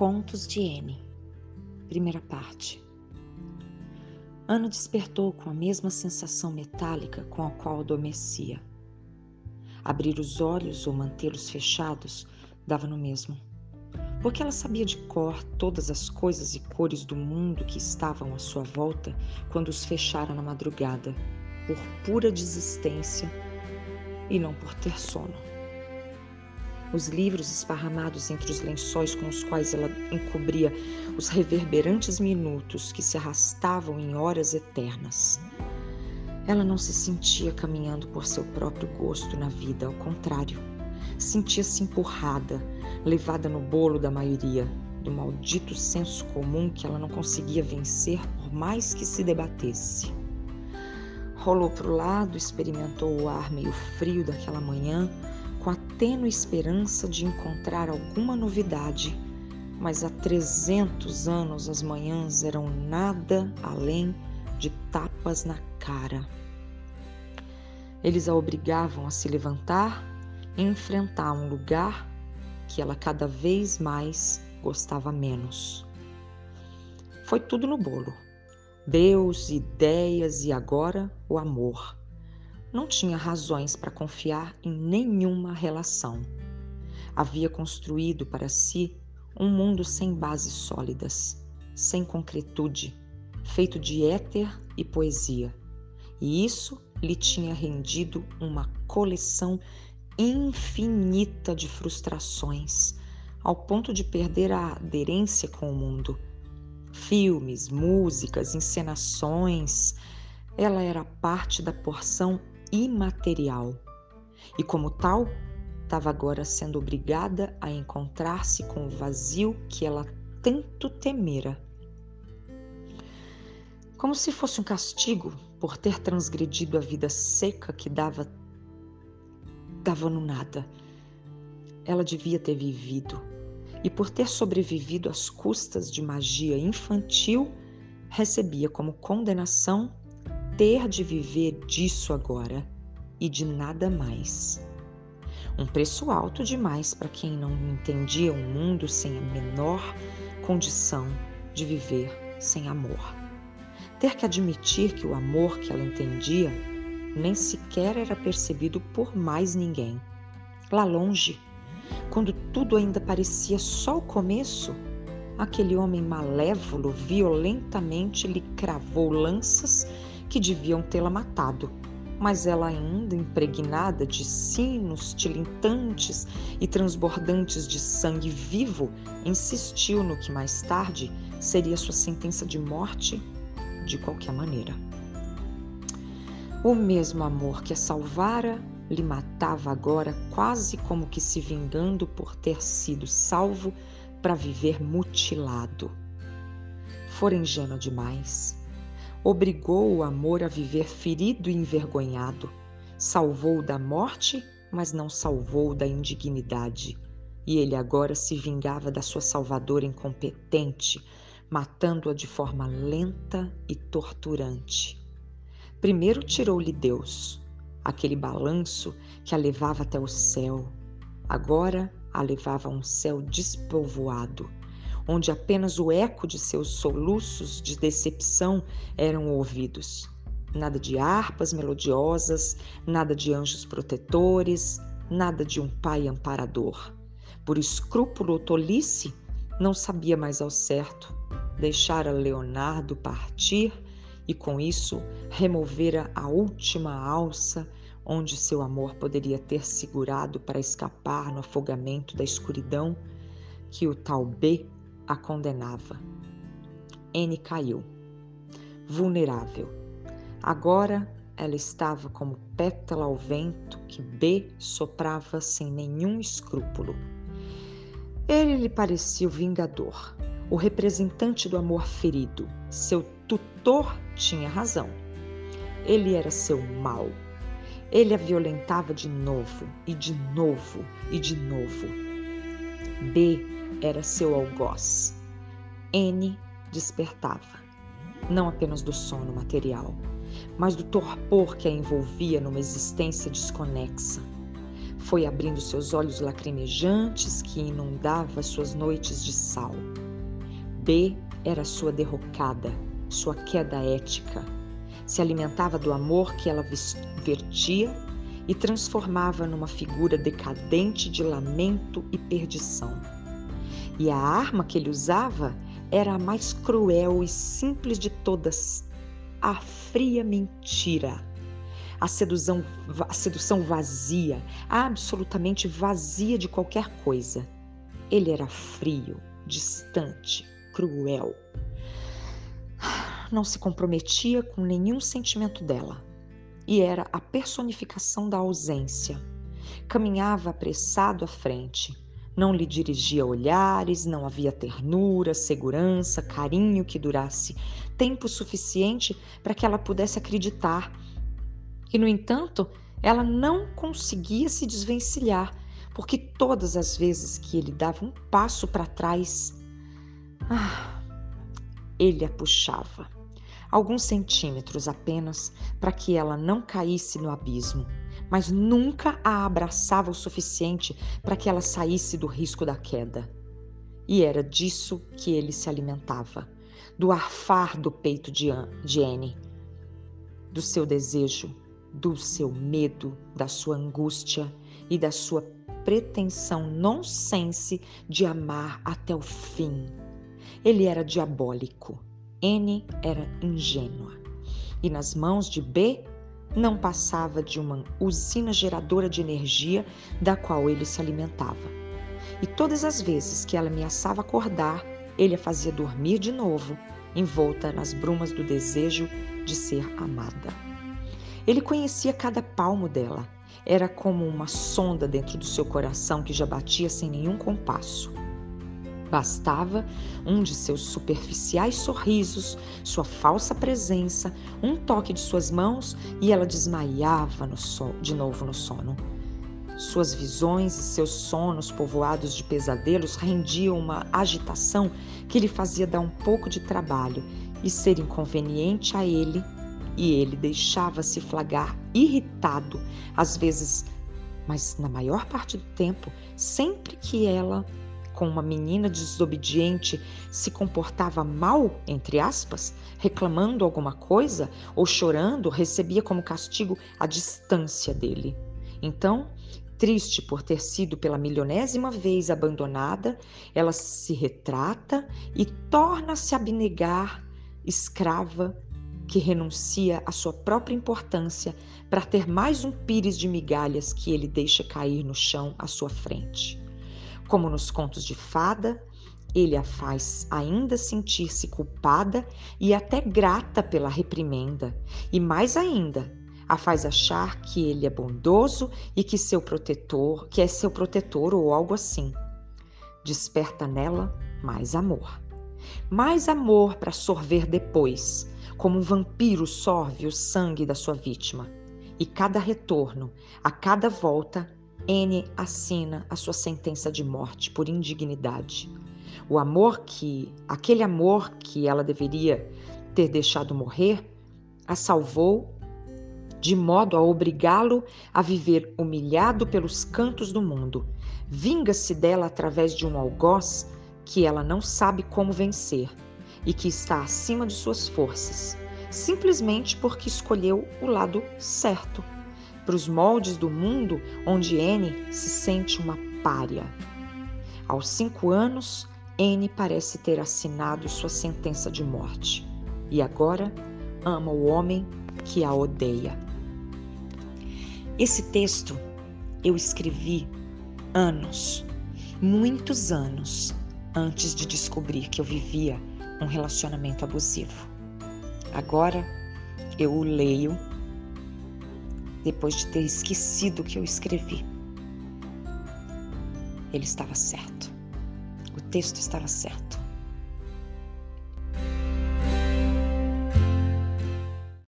Contos de N. Primeira parte. Ana despertou com a mesma sensação metálica com a qual adormecia. Abrir os olhos ou mantê-los fechados dava no mesmo, porque ela sabia de cor todas as coisas e cores do mundo que estavam à sua volta quando os fechara na madrugada, por pura desistência e não por ter sono. Os livros esparramados entre os lençóis com os quais ela encobria os reverberantes minutos que se arrastavam em horas eternas. Ela não se sentia caminhando por seu próprio gosto na vida, ao contrário, sentia-se empurrada, levada no bolo da maioria, do maldito senso comum que ela não conseguia vencer por mais que se debatesse. Rolou para o lado, experimentou o ar meio frio daquela manhã tênue esperança de encontrar alguma novidade, mas há 300 anos as manhãs eram nada além de tapas na cara. Eles a obrigavam a se levantar e enfrentar um lugar que ela cada vez mais gostava menos. Foi tudo no bolo. Deus, ideias e agora o amor não tinha razões para confiar em nenhuma relação. Havia construído para si um mundo sem bases sólidas, sem concretude, feito de éter e poesia. E isso lhe tinha rendido uma coleção infinita de frustrações, ao ponto de perder a aderência com o mundo. Filmes, músicas, encenações, ela era parte da porção imaterial e, como tal, estava agora sendo obrigada a encontrar-se com o vazio que ela tanto temera. Como se fosse um castigo por ter transgredido a vida seca que dava dava no nada. Ela devia ter vivido, e por ter sobrevivido às custas de magia infantil, recebia como condenação ter de viver disso agora e de nada mais. Um preço alto demais para quem não entendia um mundo sem a menor condição de viver sem amor. Ter que admitir que o amor que ela entendia nem sequer era percebido por mais ninguém. Lá longe, quando tudo ainda parecia só o começo, aquele homem malévolo violentamente lhe cravou lanças que deviam tê-la matado, mas ela, ainda impregnada de sinos tilintantes e transbordantes de sangue vivo, insistiu no que mais tarde seria sua sentença de morte de qualquer maneira. O mesmo amor que a salvara lhe matava agora, quase como que se vingando por ter sido salvo para viver mutilado. Fora ingênua demais obrigou o amor a viver ferido e envergonhado, salvou da morte, mas não salvou da indignidade. E ele agora se vingava da sua salvadora incompetente, matando-a de forma lenta e torturante. Primeiro tirou-lhe Deus, aquele balanço que a levava até o céu. Agora a levava a um céu despovoado onde apenas o eco de seus soluços de decepção eram ouvidos. Nada de harpas melodiosas, nada de anjos protetores, nada de um pai amparador. Por escrúpulo ou tolice, não sabia mais ao certo. Deixara Leonardo partir e com isso removera a última alça onde seu amor poderia ter segurado para escapar no afogamento da escuridão que o tal B a condenava. N caiu, vulnerável. Agora ela estava como pétala ao vento que B soprava sem nenhum escrúpulo. Ele lhe parecia o vingador, o representante do amor ferido. Seu tutor tinha razão. Ele era seu mal. Ele a violentava de novo, e de novo, e de novo. B era seu algoz. N despertava, não apenas do sono material, mas do torpor que a envolvia numa existência desconexa. foi abrindo seus olhos lacrimejantes que inundava suas noites de sal. B era sua derrocada, sua queda ética. Se alimentava do amor que ela vertia e transformava numa figura decadente de lamento e perdição. E a arma que ele usava era a mais cruel e simples de todas, a fria mentira. A sedução, a sedução vazia, absolutamente vazia de qualquer coisa. Ele era frio, distante, cruel. Não se comprometia com nenhum sentimento dela e era a personificação da ausência. Caminhava apressado à frente. Não lhe dirigia olhares, não havia ternura, segurança, carinho que durasse tempo suficiente para que ela pudesse acreditar. E, no entanto, ela não conseguia se desvencilhar, porque todas as vezes que ele dava um passo para trás, ah, ele a puxava alguns centímetros apenas para que ela não caísse no abismo, mas nunca a abraçava o suficiente para que ela saísse do risco da queda. E era disso que ele se alimentava, do arfar do peito de Anne, do seu desejo, do seu medo, da sua angústia e da sua pretensão nonsense de amar até o fim. Ele era diabólico N era ingênua e nas mãos de B não passava de uma usina geradora de energia da qual ele se alimentava. E todas as vezes que ela ameaçava acordar, ele a fazia dormir de novo, envolta nas brumas do desejo de ser amada. Ele conhecia cada palmo dela. Era como uma sonda dentro do seu coração que já batia sem nenhum compasso. Bastava um de seus superficiais sorrisos, sua falsa presença, um toque de suas mãos e ela desmaiava no so de novo no sono. Suas visões e seus sonos povoados de pesadelos rendiam uma agitação que lhe fazia dar um pouco de trabalho e ser inconveniente a ele, e ele deixava-se flagrar irritado, às vezes, mas na maior parte do tempo, sempre que ela com uma menina desobediente se comportava mal, entre aspas, reclamando alguma coisa ou chorando, recebia como castigo a distância dele. Então, triste por ter sido pela milionésima vez abandonada, ela se retrata e torna-se abnegar, escrava que renuncia à sua própria importância para ter mais um pires de migalhas que ele deixa cair no chão à sua frente. Como nos contos de fada, ele a faz ainda sentir-se culpada e até grata pela reprimenda, e mais ainda, a faz achar que ele é bondoso e que seu protetor, que é seu protetor ou algo assim. Desperta nela mais amor. Mais amor para sorver depois, como um vampiro sorve o sangue da sua vítima. E cada retorno, a cada volta, N assina a sua sentença de morte por indignidade. O amor que, aquele amor que ela deveria ter deixado morrer, a salvou de modo a obrigá-lo a viver humilhado pelos cantos do mundo. Vinga-se dela através de um algoz que ela não sabe como vencer e que está acima de suas forças, simplesmente porque escolheu o lado certo para os moldes do mundo onde N se sente uma pária. Aos cinco anos, N parece ter assinado sua sentença de morte e agora ama o homem que a odeia. Esse texto eu escrevi anos, muitos anos, antes de descobrir que eu vivia um relacionamento abusivo. Agora eu o leio depois de ter esquecido o que eu escrevi. Ele estava certo. O texto estava certo.